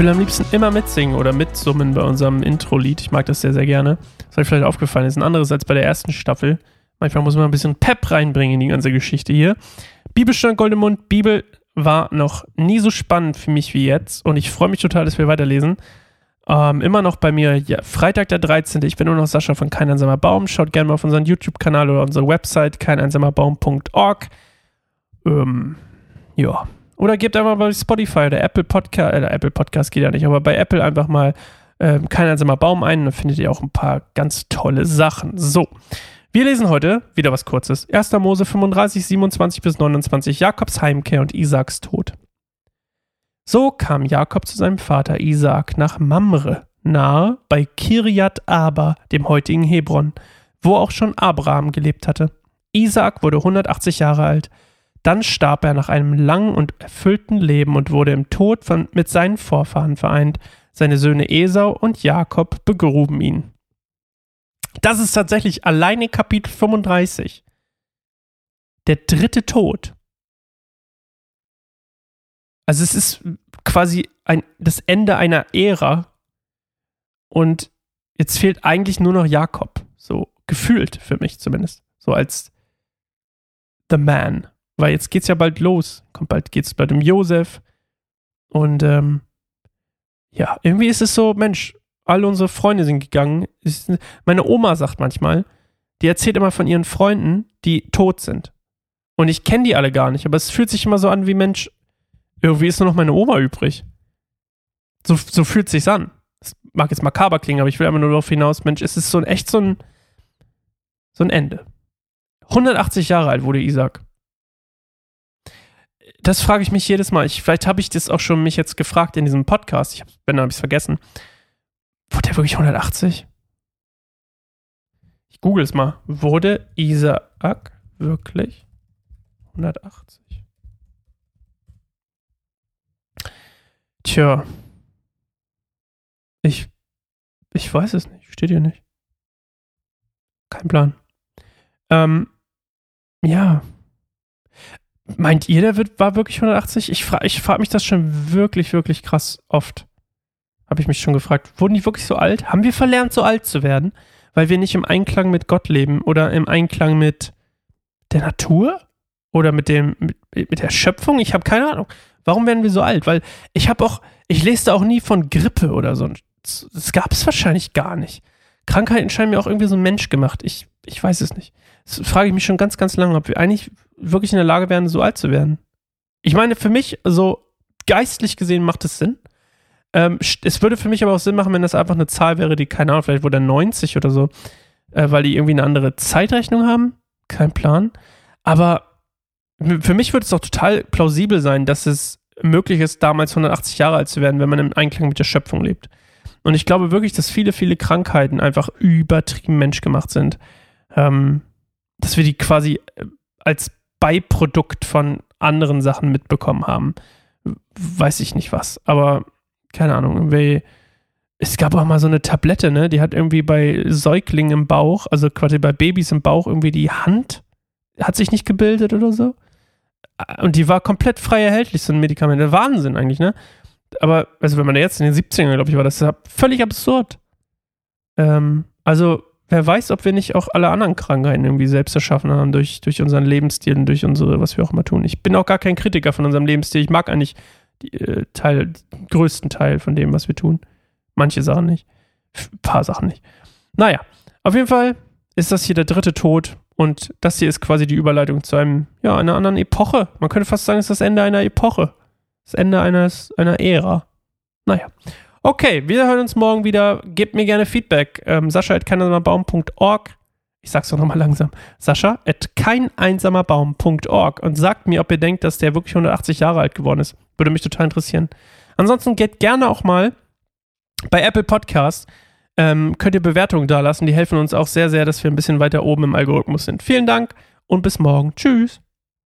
will am liebsten immer mitsingen oder mitsummen bei unserem Intro-Lied. Ich mag das sehr, sehr gerne. Das euch vielleicht aufgefallen. Das ist ein anderes als bei der ersten Staffel. Manchmal muss man ein bisschen Pep reinbringen in die ganze Geschichte hier. Bibelstand Goldemund. Bibel war noch nie so spannend für mich wie jetzt. Und ich freue mich total, dass wir weiterlesen. Ähm, immer noch bei mir, ja, Freitag der 13. Ich bin nur noch Sascha von Kein einsamer Baum. Schaut gerne mal auf unseren YouTube-Kanal oder unsere Website keineinsamerbaum.org. Ähm, ja. Oder gebt einfach bei Spotify oder Apple Podcast, äh, Apple Podcast geht ja nicht, aber bei Apple einfach mal ähm, Kein einsamer Baum ein. Dann findet ihr auch ein paar ganz tolle Sachen. So. Wir lesen heute wieder was Kurzes. 1. Mose 35, 27 bis 29, Jakobs Heimkehr und Isaaks Tod. So kam Jakob zu seinem Vater Isaak nach Mamre, nahe bei Kirjat Aba, dem heutigen Hebron, wo auch schon Abraham gelebt hatte. Isaak wurde 180 Jahre alt. Dann starb er nach einem langen und erfüllten Leben und wurde im Tod von, mit seinen Vorfahren vereint. Seine Söhne Esau und Jakob begruben ihn. Das ist tatsächlich alleine Kapitel 35. Der dritte Tod. Also es ist quasi ein, das Ende einer Ära und jetzt fehlt eigentlich nur noch Jakob. So gefühlt für mich zumindest. So als The Man. Weil jetzt geht's ja bald los. Kommt bald, geht's bald um Josef. Und ähm, ja, irgendwie ist es so, Mensch, all unsere Freunde sind gegangen. Meine Oma sagt manchmal, die erzählt immer von ihren Freunden, die tot sind. Und ich kenne die alle gar nicht, aber es fühlt sich immer so an wie Mensch, irgendwie ist nur noch meine Oma übrig. So, so fühlt es sich an. Das mag jetzt makaber klingen, aber ich will einfach nur darauf hinaus, Mensch, es ist so ein echt so ein, so ein Ende. 180 Jahre alt wurde Isaac. Das frage ich mich jedes Mal. Ich, vielleicht habe ich das auch schon mich jetzt gefragt in diesem Podcast. Ich habe ich es vergessen. Wurde der wirklich 180? Ich google es mal. Wurde Isaac wirklich 180? Tja. Ich. Ich weiß es nicht. Steht hier nicht. Kein Plan. Ähm. Ja. Meint ihr, der wird, war wirklich 180? Ich frage ich frag mich das schon wirklich, wirklich krass oft. Habe ich mich schon gefragt. Wurden die wirklich so alt? Haben wir verlernt, so alt zu werden? Weil wir nicht im Einklang mit Gott leben oder im Einklang mit der Natur? Oder mit dem, mit, mit der Schöpfung? Ich habe keine Ahnung. Warum werden wir so alt? Weil ich habe auch, ich lese da auch nie von Grippe oder so. Das gab es wahrscheinlich gar nicht. Krankheiten scheinen mir auch irgendwie so ein Mensch gemacht. Ich, ich weiß es nicht. Frage ich mich schon ganz, ganz lange, ob wir eigentlich wirklich in der Lage wären, so alt zu werden. Ich meine, für mich, so geistlich gesehen, macht es Sinn. Ähm, es würde für mich aber auch Sinn machen, wenn das einfach eine Zahl wäre, die, keine Ahnung, vielleicht wurde 90 oder so, äh, weil die irgendwie eine andere Zeitrechnung haben. Kein Plan. Aber für mich würde es doch total plausibel sein, dass es möglich ist, damals 180 Jahre alt zu werden, wenn man im Einklang mit der Schöpfung lebt. Und ich glaube wirklich, dass viele, viele Krankheiten einfach übertrieben menschgemacht sind. Ähm, dass wir die quasi äh, als Beiprodukt von anderen Sachen mitbekommen haben. Weiß ich nicht was. Aber keine Ahnung, irgendwie. Es gab auch mal so eine Tablette, ne? Die hat irgendwie bei Säuglingen im Bauch, also quasi bei Babys im Bauch, irgendwie die Hand hat sich nicht gebildet oder so und die war komplett frei erhältlich, so ein Medikament. Wahnsinn eigentlich, ne? Aber, also wenn man jetzt in den 70ern, glaube ich, war das völlig absurd. Ähm, also, wer weiß, ob wir nicht auch alle anderen Krankheiten irgendwie selbst erschaffen haben durch, durch unseren Lebensstil und durch unsere, was wir auch immer tun. Ich bin auch gar kein Kritiker von unserem Lebensstil. Ich mag eigentlich die, äh, Teil, den größten Teil von dem, was wir tun. Manche Sachen nicht. Ein paar Sachen nicht. Naja, auf jeden Fall ist das hier der dritte Tod und das hier ist quasi die Überleitung zu einem, ja, einer anderen Epoche. Man könnte fast sagen, es ist das Ende einer Epoche. Das Ende eines, einer Ära. Naja. Okay, wir hören uns morgen wieder. Gebt mir gerne Feedback. Ähm, Sascha at keineinsamerbaum.org. Ich sag's doch nochmal langsam. Sascha at keineinsamerbaum.org und sagt mir, ob ihr denkt, dass der wirklich 180 Jahre alt geworden ist. Würde mich total interessieren. Ansonsten geht gerne auch mal bei Apple Podcasts ähm, könnt ihr Bewertungen da lassen. Die helfen uns auch sehr, sehr, dass wir ein bisschen weiter oben im Algorithmus sind. Vielen Dank und bis morgen. Tschüss.